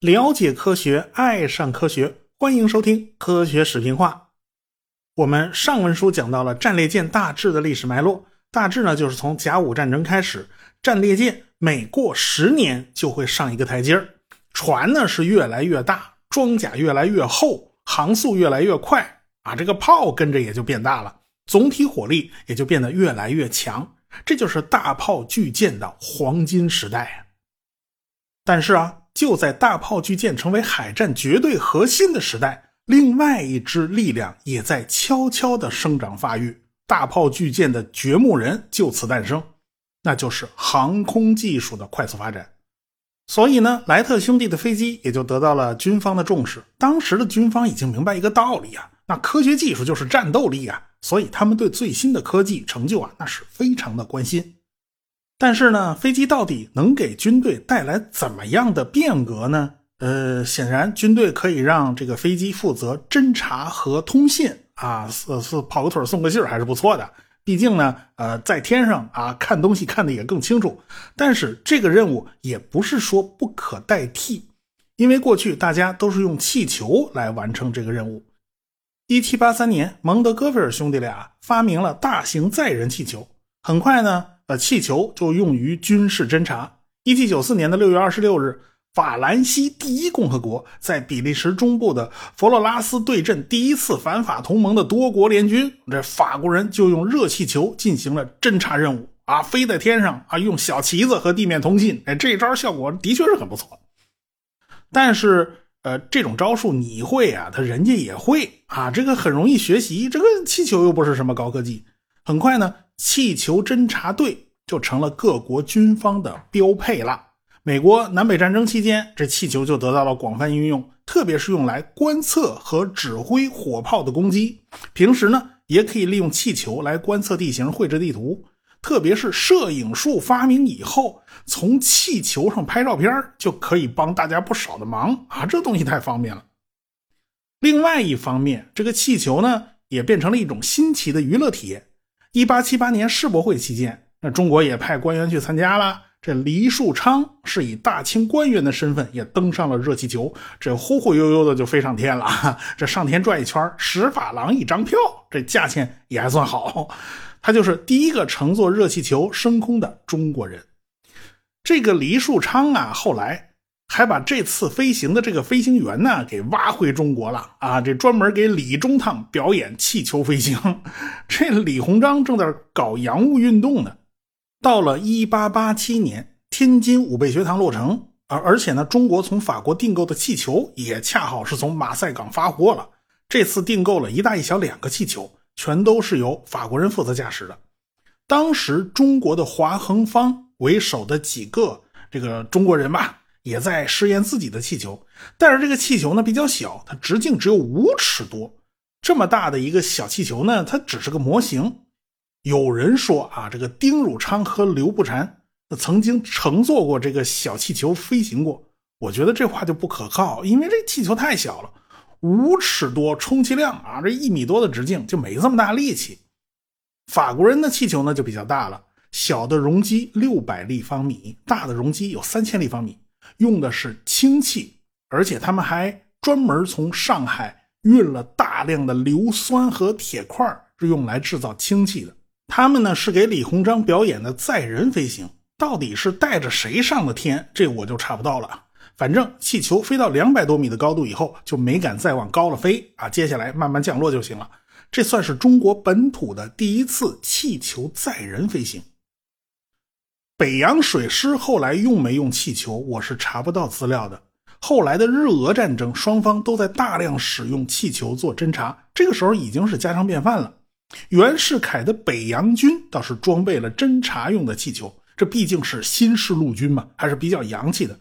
了解科学，爱上科学，欢迎收听《科学史评话》。我们上文书讲到了战列舰大致的历史脉络，大致呢就是从甲午战争开始，战列舰每过十年就会上一个台阶儿，船呢是越来越大，装甲越来越厚，航速越来越快啊，这个炮跟着也就变大了，总体火力也就变得越来越强，这就是大炮巨舰的黄金时代。但是啊。就在大炮巨舰成为海战绝对核心的时代，另外一支力量也在悄悄的生长发育。大炮巨舰的掘墓人就此诞生，那就是航空技术的快速发展。所以呢，莱特兄弟的飞机也就得到了军方的重视。当时的军方已经明白一个道理啊，那科学技术就是战斗力啊，所以他们对最新的科技成就啊，那是非常的关心。但是呢，飞机到底能给军队带来怎么样的变革呢？呃，显然军队可以让这个飞机负责侦察和通信啊，是是跑个腿送个信还是不错的。毕竟呢，呃，在天上啊看东西看的也更清楚。但是这个任务也不是说不可代替，因为过去大家都是用气球来完成这个任务。一七八三年，蒙德戈菲尔兄弟俩发明了大型载人气球，很快呢。呃，气球就用于军事侦察。一七九四年的六月二十六日，法兰西第一共和国在比利时中部的佛罗拉斯对阵第一次反法同盟的多国联军，这法国人就用热气球进行了侦察任务啊，飞在天上啊，用小旗子和地面通信。哎，这招效果的确是很不错。但是，呃，这种招数你会啊，他人家也会啊，这个很容易学习。这个气球又不是什么高科技，很快呢。气球侦察队就成了各国军方的标配了。美国南北战争期间，这气球就得到了广泛应用，特别是用来观测和指挥火炮的攻击。平时呢，也可以利用气球来观测地形、绘制地图。特别是摄影术发明以后，从气球上拍照片就可以帮大家不少的忙啊！这东西太方便了。另外一方面，这个气球呢，也变成了一种新奇的娱乐体验。一八七八年世博会期间，那中国也派官员去参加了。这黎树昌是以大清官员的身份也登上了热气球，这忽忽悠悠的就飞上天了。这上天转一圈，十法郎一张票，这价钱也还算好。他就是第一个乘坐热气球升空的中国人。这个黎树昌啊，后来。还把这次飞行的这个飞行员呢给挖回中国了啊！这专门给李中堂表演气球飞行。这李鸿章正在搞洋务运动呢。到了一八八七年，天津武备学堂落成，而而且呢，中国从法国订购的气球也恰好是从马赛港发货了。这次订购了一大一小两个气球，全都是由法国人负责驾驶的。当时中国的华恒方为首的几个这个中国人吧。也在试验自己的气球，但是这个气球呢比较小，它直径只有五尺多。这么大的一个小气球呢，它只是个模型。有人说啊，这个丁汝昌和刘步蟾曾经乘坐过这个小气球飞行过。我觉得这话就不可靠，因为这气球太小了，五尺多，充其量啊，这一米多的直径就没这么大力气。法国人的气球呢就比较大了，小的容积六百立方米，大的容积有三千立方米。用的是氢气，而且他们还专门从上海运了大量的硫酸和铁块，是用来制造氢气的。他们呢是给李鸿章表演的载人飞行，到底是带着谁上的天，这我就查不到了。反正气球飞到两百多米的高度以后，就没敢再往高了飞啊，接下来慢慢降落就行了。这算是中国本土的第一次气球载人飞行。北洋水师后来用没用气球，我是查不到资料的。后来的日俄战争，双方都在大量使用气球做侦察，这个时候已经是家常便饭了。袁世凯的北洋军倒是装备了侦察用的气球，这毕竟是新式陆军嘛，还是比较洋气的。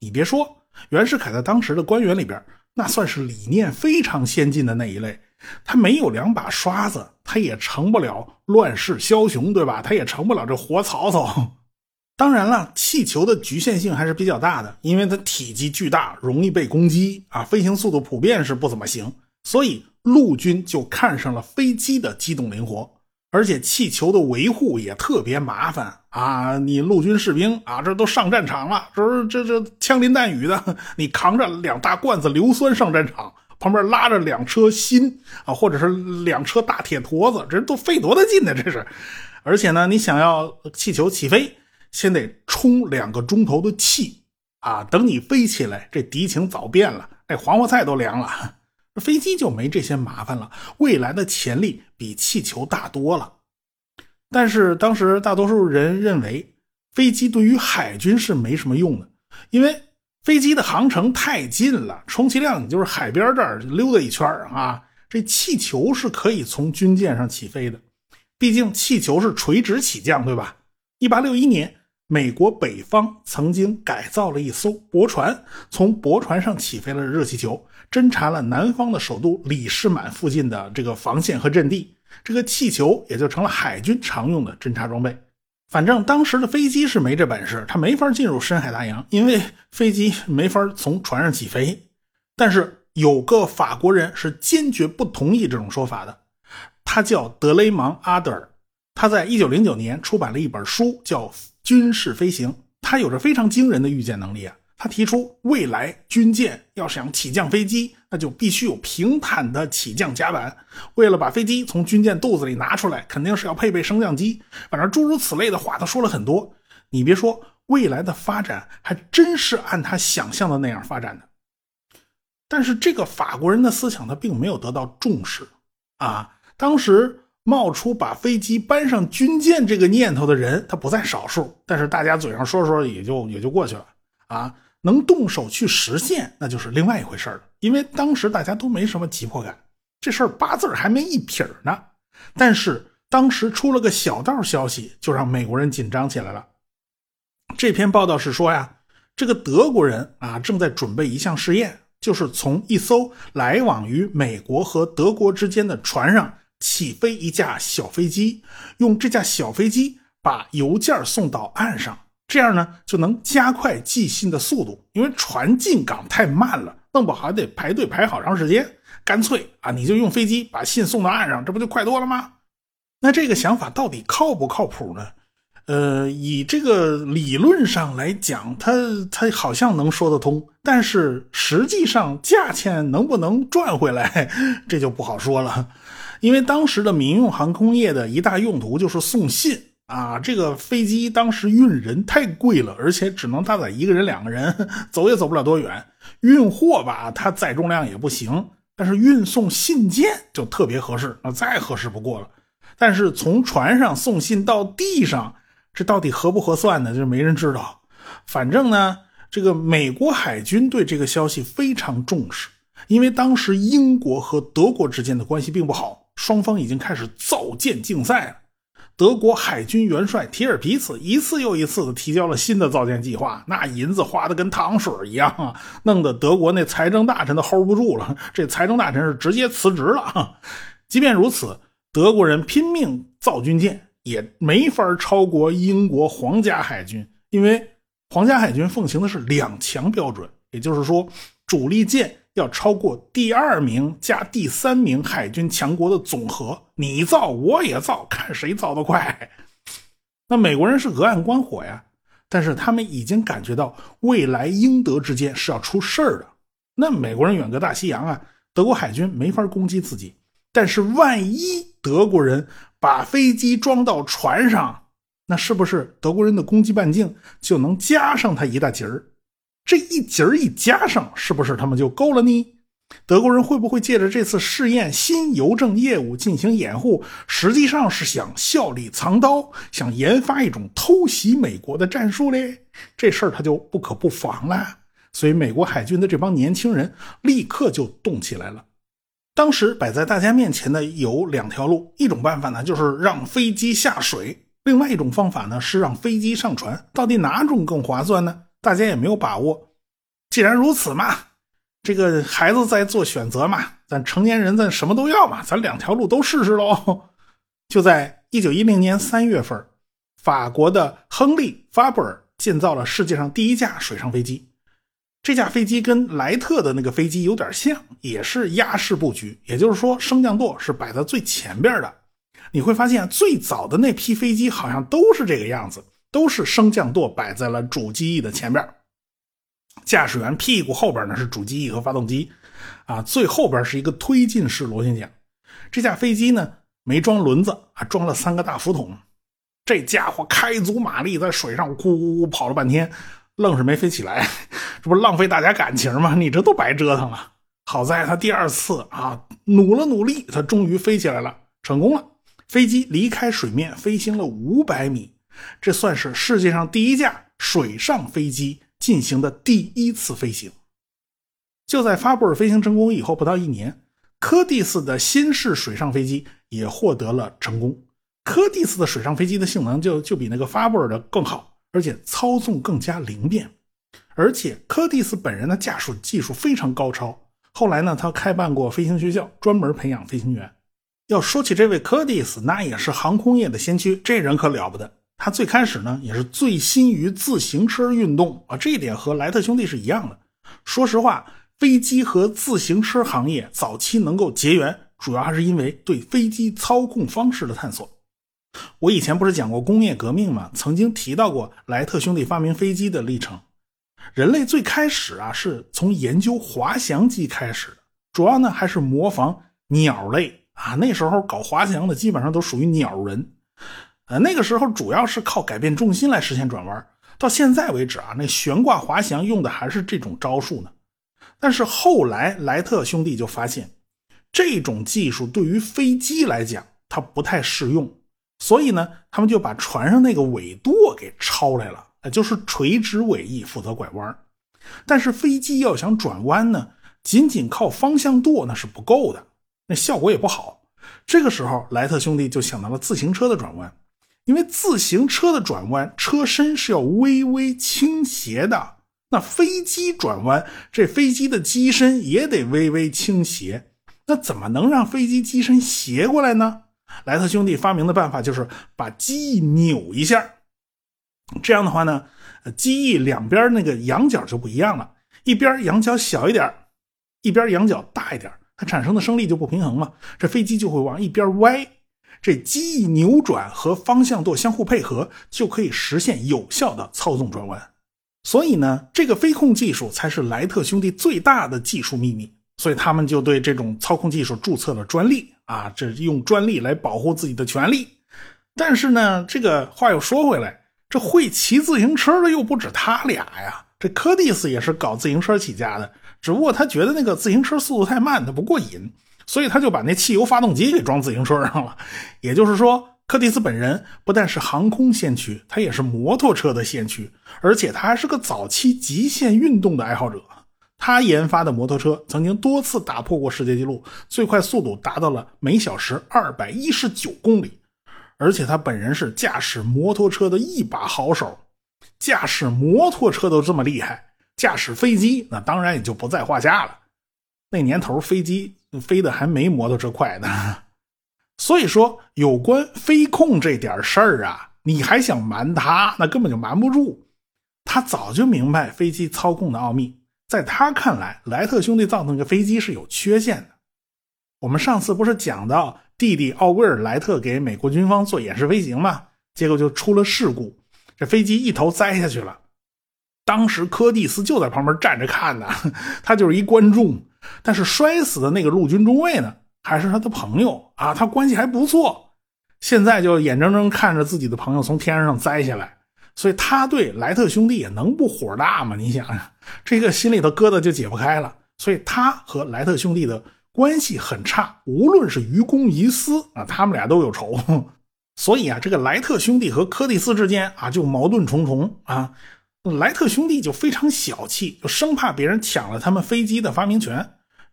你别说，袁世凯在当时的官员里边，那算是理念非常先进的那一类。他没有两把刷子，他也成不了乱世枭雄，对吧？他也成不了这活曹操。当然了，气球的局限性还是比较大的，因为它体积巨大，容易被攻击啊，飞行速度普遍是不怎么行，所以陆军就看上了飞机的机动灵活。而且气球的维护也特别麻烦啊！你陆军士兵啊，这都上战场了，这这这枪林弹雨的，你扛着两大罐子硫酸上战场，旁边拉着两车锌啊，或者是两车大铁坨子，这都费多大劲呢？这是，而且呢，你想要气球起飞，先得充两个钟头的气啊，等你飞起来，这敌情早变了，这黄花菜都凉了。飞机就没这些麻烦了，未来的潜力比气球大多了。但是当时大多数人认为，飞机对于海军是没什么用的，因为飞机的航程太近了，充其量你就是海边这儿溜达一圈啊。这气球是可以从军舰上起飞的，毕竟气球是垂直起降，对吧？一八六一年。美国北方曾经改造了一艘驳船，从驳船上起飞了热气球，侦察了南方的首都李士满附近的这个防线和阵地。这个气球也就成了海军常用的侦察装备。反正当时的飞机是没这本事，它没法进入深海大洋，因为飞机没法从船上起飞。但是有个法国人是坚决不同意这种说法的，他叫德雷芒·阿德尔，他在一九零九年出版了一本书，叫。军事飞行，他有着非常惊人的预见能力啊！他提出，未来军舰要想起降飞机，那就必须有平坦的起降甲板。为了把飞机从军舰肚子里拿出来，肯定是要配备升降机。反正诸如此类的话，他说了很多。你别说，未来的发展还真是按他想象的那样发展的。但是这个法国人的思想，他并没有得到重视啊！当时。冒出把飞机搬上军舰这个念头的人，他不在少数。但是大家嘴上说说也就也就过去了啊。能动手去实现，那就是另外一回事了。因为当时大家都没什么急迫感，这事儿八字还没一撇儿呢。但是当时出了个小道消息，就让美国人紧张起来了。这篇报道是说呀，这个德国人啊正在准备一项试验，就是从一艘来往于美国和德国之间的船上。起飞一架小飞机，用这架小飞机把邮件送到岸上，这样呢就能加快寄信的速度。因为船进港太慢了，弄不好得排队排好长时间。干脆啊，你就用飞机把信送到岸上，这不就快多了吗？那这个想法到底靠不靠谱呢？呃，以这个理论上来讲，它它好像能说得通，但是实际上价钱能不能赚回来，这就不好说了。因为当时的民用航空业的一大用途就是送信啊，这个飞机当时运人太贵了，而且只能搭载一个人、两个人，走也走不了多远。运货吧，它载重量也不行，但是运送信件就特别合适，那再合适不过了。但是从船上送信到地上，这到底合不合算呢？就没人知道。反正呢，这个美国海军对这个消息非常重视，因为当时英国和德国之间的关系并不好。双方已经开始造舰竞赛了。德国海军元帅提尔皮茨一次又一次的提交了新的造舰计划，那银子花的跟糖水一样啊，弄得德国那财政大臣都 hold 不住了。这财政大臣是直接辞职了。即便如此，德国人拼命造军舰，也没法超过英国皇家海军，因为皇家海军奉行的是两强标准，也就是说，主力舰。要超过第二名加第三名海军强国的总和，你造我也造，看谁造得快。那美国人是隔岸观火呀，但是他们已经感觉到未来英德之间是要出事儿的。那美国人远隔大西洋啊，德国海军没法攻击自己。但是万一德国人把飞机装到船上，那是不是德国人的攻击半径就能加上他一大截儿？这一节儿一加上，是不是他们就够了呢？德国人会不会借着这次试验新邮政业务进行掩护？实际上是想笑里藏刀，想研发一种偷袭美国的战术嘞？这事儿他就不可不防了。所以，美国海军的这帮年轻人立刻就动起来了。当时摆在大家面前的有两条路：一种办法呢，就是让飞机下水；另外一种方法呢，是让飞机上船。到底哪种更划算呢？大家也没有把握。既然如此嘛，这个孩子在做选择嘛，咱成年人咱什么都要嘛，咱两条路都试试喽。就在一九一零年三月份，法国的亨利·法布尔建造了世界上第一架水上飞机。这架飞机跟莱特的那个飞机有点像，也是压式布局，也就是说升降舵是摆在最前边的。你会发现最早的那批飞机好像都是这个样子，都是升降舵摆在了主机翼的前边，驾驶员屁股后边呢是主机翼和发动机，啊，最后边是一个推进式螺旋桨。这架飞机呢没装轮子啊，装了三个大浮筒。这家伙开足马力在水上咕咕咕跑了半天，愣是没飞起来，这不浪费大家感情吗？你这都白折腾了。好在他第二次啊努了努力，他终于飞起来了，成功了。飞机离开水面飞行了五百米，这算是世界上第一架水上飞机进行的第一次飞行。就在发布尔飞行成功以后不到一年，柯蒂斯的新式水上飞机也获得了成功。柯蒂斯的水上飞机的性能就就比那个发布尔的更好，而且操纵更加灵便，而且柯蒂斯本人的驾驶技术非常高超。后来呢，他开办过飞行学校，专门培养飞行员。要说起这位柯蒂斯，那也是航空业的先驱，这人可了不得。他最开始呢，也是醉心于自行车运动啊，这一点和莱特兄弟是一样的。说实话，飞机和自行车行业早期能够结缘，主要还是因为对飞机操控方式的探索。我以前不是讲过工业革命吗？曾经提到过莱特兄弟发明飞机的历程。人类最开始啊，是从研究滑翔机开始，主要呢还是模仿鸟类啊。那时候搞滑翔的基本上都属于鸟人，呃，那个时候主要是靠改变重心来实现转弯。到现在为止啊，那悬挂滑翔用的还是这种招数呢。但是后来莱特兄弟就发现，这种技术对于飞机来讲它不太适用。所以呢，他们就把船上那个尾舵给抄来了，就是垂直尾翼负责拐弯。但是飞机要想转弯呢，仅仅靠方向舵那是不够的，那效果也不好。这个时候，莱特兄弟就想到了自行车的转弯，因为自行车的转弯车身是要微微倾斜的，那飞机转弯这飞机的机身也得微微倾斜，那怎么能让飞机机身斜过来呢？莱特兄弟发明的办法就是把机翼扭一下，这样的话呢，机翼两边那个仰角就不一样了，一边仰角小一点，一边仰角大一点，它产生的升力就不平衡嘛，这飞机就会往一边歪。这机翼扭转和方向舵相互配合，就可以实现有效的操纵转弯。所以呢，这个飞控技术才是莱特兄弟最大的技术秘密。所以他们就对这种操控技术注册了专利啊，这用专利来保护自己的权利。但是呢，这个话又说回来，这会骑自行车的又不止他俩呀。这柯蒂斯也是搞自行车起家的，只不过他觉得那个自行车速度太慢，他不过瘾，所以他就把那汽油发动机给装自行车上了。也就是说，柯蒂斯本人不但是航空先驱，他也是摩托车的先驱，而且他还是个早期极限运动的爱好者。他研发的摩托车曾经多次打破过世界纪录，最快速度达到了每小时二百一十九公里，而且他本人是驾驶摩托车的一把好手。驾驶摩托车都这么厉害，驾驶飞机那当然也就不在话下了。那年头飞机飞的还没摩托车快呢，所以说有关飞控这点事儿啊，你还想瞒他，那根本就瞒不住。他早就明白飞机操控的奥秘。在他看来，莱特兄弟造的那个飞机是有缺陷的。我们上次不是讲到弟弟奥威尔·莱特给美国军方做演示飞行吗？结果就出了事故，这飞机一头栽下去了。当时柯蒂斯就在旁边站着看呢，他就是一观众。但是摔死的那个陆军中尉呢，还是他的朋友啊，他关系还不错。现在就眼睁睁看着自己的朋友从天上栽下来。所以他对莱特兄弟也能不火大吗？你想想，这个心里头疙瘩就解不开了。所以他和莱特兄弟的关系很差，无论是于公于私啊，他们俩都有仇。所以啊，这个莱特兄弟和柯蒂斯之间啊就矛盾重重啊。莱特兄弟就非常小气，就生怕别人抢了他们飞机的发明权。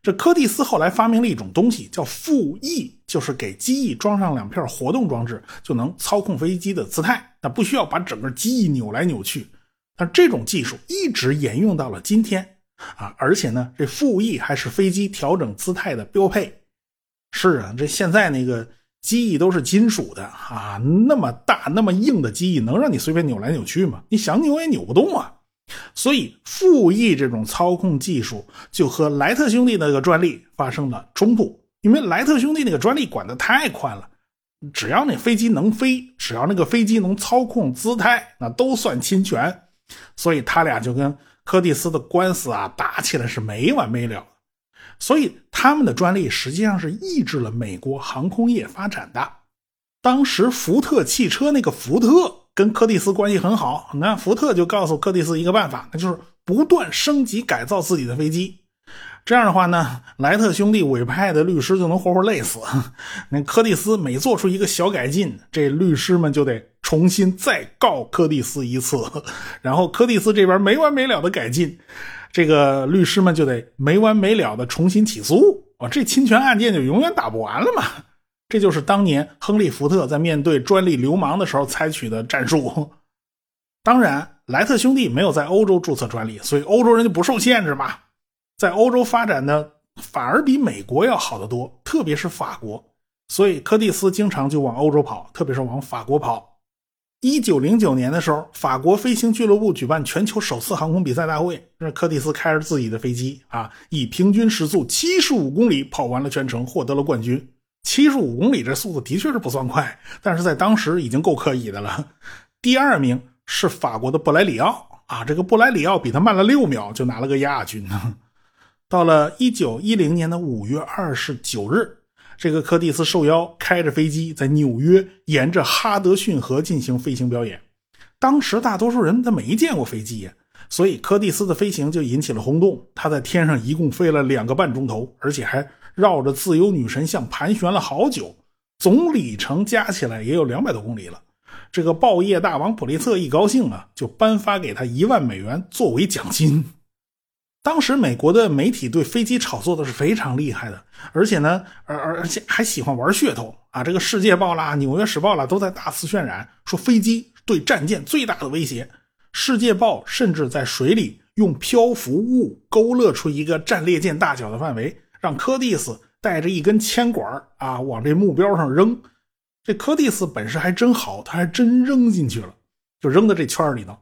这柯蒂斯后来发明了一种东西，叫副翼，就是给机翼装上两片活动装置，就能操控飞机的姿态，那不需要把整个机翼扭来扭去。但这种技术一直沿用到了今天啊！而且呢，这副翼还是飞机调整姿态的标配。是啊，这现在那个机翼都是金属的啊，那么大那么硬的机翼，能让你随便扭来扭去吗？你想扭也扭不动啊！所以，副翼这种操控技术就和莱特兄弟那个专利发生了冲突，因为莱特兄弟那个专利管得太宽了，只要那飞机能飞，只要那个飞机能操控姿态，那都算侵权。所以他俩就跟柯蒂斯的官司啊打起来是没完没了。所以他们的专利实际上是抑制了美国航空业发展的。当时福特汽车那个福特跟柯蒂斯关系很好，那福特就告诉柯蒂斯一个办法，那就是不断升级改造自己的飞机。这样的话呢，莱特兄弟委派的律师就能活活累死。那柯蒂斯每做出一个小改进，这律师们就得重新再告柯蒂斯一次，然后柯蒂斯这边没完没了的改进，这个律师们就得没完没了的重新起诉啊，这侵权案件就永远打不完了嘛。这就是当年亨利·福特在面对专利流氓的时候采取的战术。当然，莱特兄弟没有在欧洲注册专利，所以欧洲人就不受限制嘛。在欧洲发展的反而比美国要好得多，特别是法国，所以柯蒂斯经常就往欧洲跑，特别是往法国跑。一九零九年的时候，法国飞行俱乐部举办全球首次航空比赛大会，这柯蒂斯开着自己的飞机啊，以平均时速七十五公里跑完了全程，获得了冠军。七十五公里这速度的确是不算快，但是在当时已经够可以的了。第二名是法国的布莱里奥啊，这个布莱里奥比他慢了六秒，就拿了个亚军。到了一九一零年的五月二十九日，这个柯蒂斯受邀开着飞机在纽约沿着哈德逊河进行飞行表演。当时大多数人他没见过飞机呀，所以柯蒂斯的飞行就引起了轰动。他在天上一共飞了两个半钟头，而且还绕着自由女神像盘旋了好久，总里程加起来也有两百多公里了。这个报业大王普利策一高兴啊，就颁发给他一万美元作为奖金。当时美国的媒体对飞机炒作的是非常厉害的，而且呢，而而且还喜欢玩噱头啊！这个《世界报》啦，《纽约时报》啦，都在大肆渲染，说飞机对战舰最大的威胁。《世界报》甚至在水里用漂浮物勾勒出一个战列舰大小的范围，让柯蒂斯带着一根铅管啊往这目标上扔。这柯蒂斯本事还真好，他还真扔进去了，就扔到这圈里头。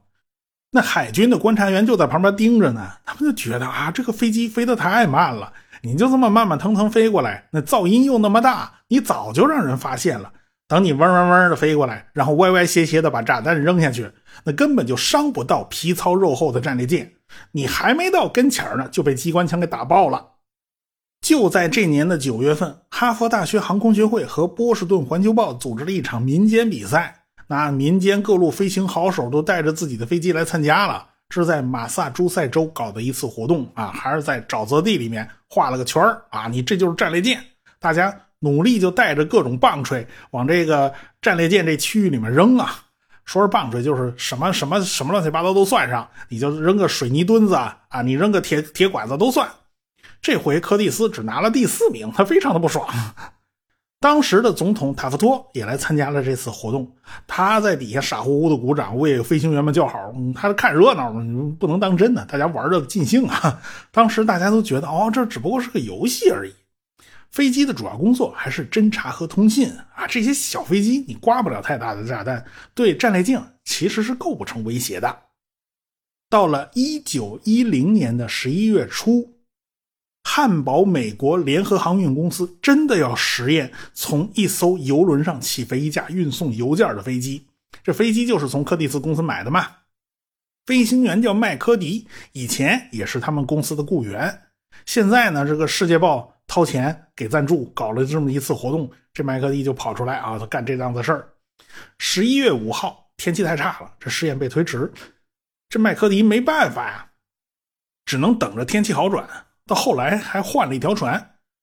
那海军的观察员就在旁边盯着呢，他们就觉得啊，这个飞机飞得太慢了，你就这么慢慢腾腾飞过来，那噪音又那么大，你早就让人发现了。等你嗡嗡嗡的飞过来，然后歪歪斜斜的把炸弹扔下去，那根本就伤不到皮糙肉厚的战列舰，你还没到跟前呢，就被机关枪给打爆了。就在这年的九月份，哈佛大学航空学会和波士顿环球报组织了一场民间比赛。那民间各路飞行好手都带着自己的飞机来参加了，这是在马萨诸塞州搞的一次活动啊，还是在沼泽地里面画了个圈啊？你这就是战列舰，大家努力就带着各种棒槌往这个战列舰这区域里面扔啊。说是棒槌，就是什么什么什么乱七八糟都算上，你就扔个水泥墩子啊，啊，你扔个铁铁管子都算。这回柯蒂斯只拿了第四名，他非常的不爽。当时的总统塔夫托也来参加了这次活动，他在底下傻乎乎的鼓掌，为飞行员们叫好。他是看热闹嘛，不能当真的，大家玩的尽兴啊。当时大家都觉得，哦，这只不过是个游戏而已。飞机的主要工作还是侦察和通信啊。这些小飞机你刮不了太大的炸弹，对战列舰其实是构不成威胁的。到了一九一零年的十一月初。汉堡美国联合航运公司真的要实验从一艘游轮上起飞一架运送邮件的飞机，这飞机就是从柯蒂斯公司买的嘛。飞行员叫麦科迪，以前也是他们公司的雇员。现在呢，这个世界报掏钱给赞助，搞了这么一次活动，这麦科迪就跑出来啊，他干这档子事儿。十一月五号，天气太差了，这试验被推迟，这麦科迪没办法呀，只能等着天气好转。到后来还换了一条船，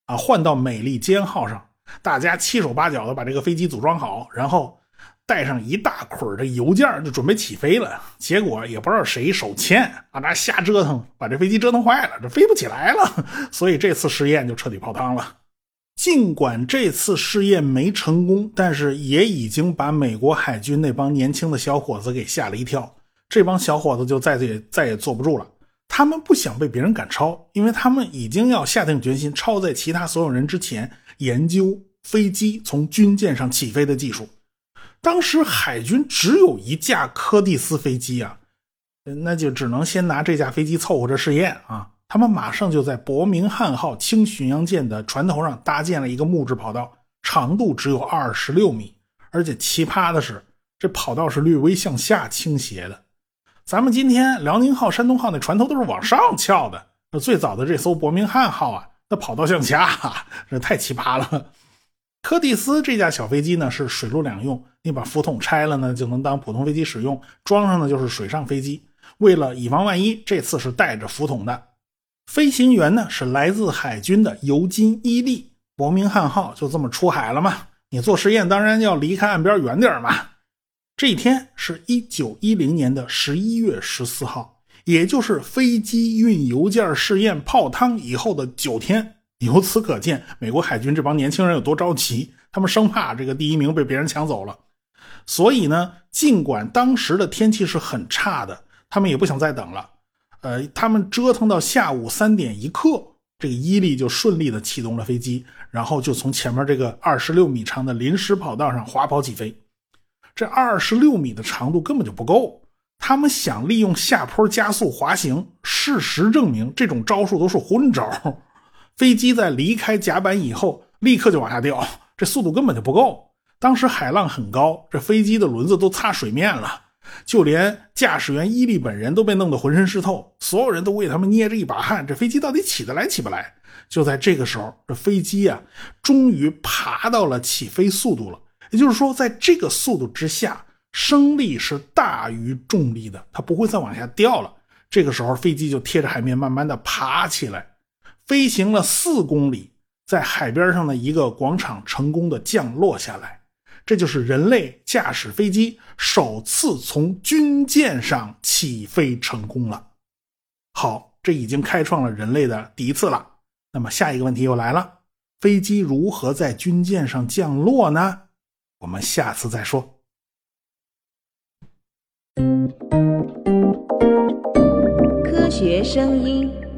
啊，换到美利坚号上，大家七手八脚的把这个飞机组装好，然后带上一大捆的邮件，就准备起飞了。结果也不知道谁手欠，啊，那瞎折腾，把这飞机折腾坏了，这飞不起来了。所以这次试验就彻底泡汤了。尽管这次试验没成功，但是也已经把美国海军那帮年轻的小伙子给吓了一跳。这帮小伙子就再也再也坐不住了。他们不想被别人赶超，因为他们已经要下定决心超在其他所有人之前，研究飞机从军舰上起飞的技术。当时海军只有一架柯蒂斯飞机啊，那就只能先拿这架飞机凑合着试验啊。他们马上就在伯明翰号轻巡洋舰的船头上搭建了一个木质跑道，长度只有二十六米，而且奇葩的是，这跑道是略微向下倾斜的。咱们今天辽宁号、山东号那船头都是往上翘的，那最早的这艘伯明翰号啊，那跑道向下，这太奇葩了。柯蒂斯这架小飞机呢是水陆两用，你把浮筒拆了呢就能当普通飞机使用，装上呢就是水上飞机。为了以防万一，这次是带着浮筒的。飞行员呢是来自海军的尤金·伊利。伯明翰号就这么出海了嘛？你做实验当然要离开岸边远点嘛。这一天是一九一零年的十一月十四号，也就是飞机运邮件试验泡汤以后的九天。由此可见，美国海军这帮年轻人有多着急，他们生怕这个第一名被别人抢走了。所以呢，尽管当时的天气是很差的，他们也不想再等了。呃，他们折腾到下午三点一刻，这个伊利就顺利的启动了飞机，然后就从前面这个二十六米长的临时跑道上滑跑起飞。这二十六米的长度根本就不够，他们想利用下坡加速滑行。事实证明，这种招数都是昏招。飞机在离开甲板以后，立刻就往下掉，这速度根本就不够。当时海浪很高，这飞机的轮子都擦水面了，就连驾驶员伊利本人都被弄得浑身湿透，所有人都为他们捏着一把汗。这飞机到底起得来起不来？就在这个时候，这飞机啊，终于爬到了起飞速度了。也就是说，在这个速度之下，升力是大于重力的，它不会再往下掉了。这个时候，飞机就贴着海面慢慢的爬起来，飞行了四公里，在海边上的一个广场成功的降落下来。这就是人类驾驶飞机首次从军舰上起飞成功了。好，这已经开创了人类的第一次了。那么下一个问题又来了：飞机如何在军舰上降落呢？我们下次再说。科学声音。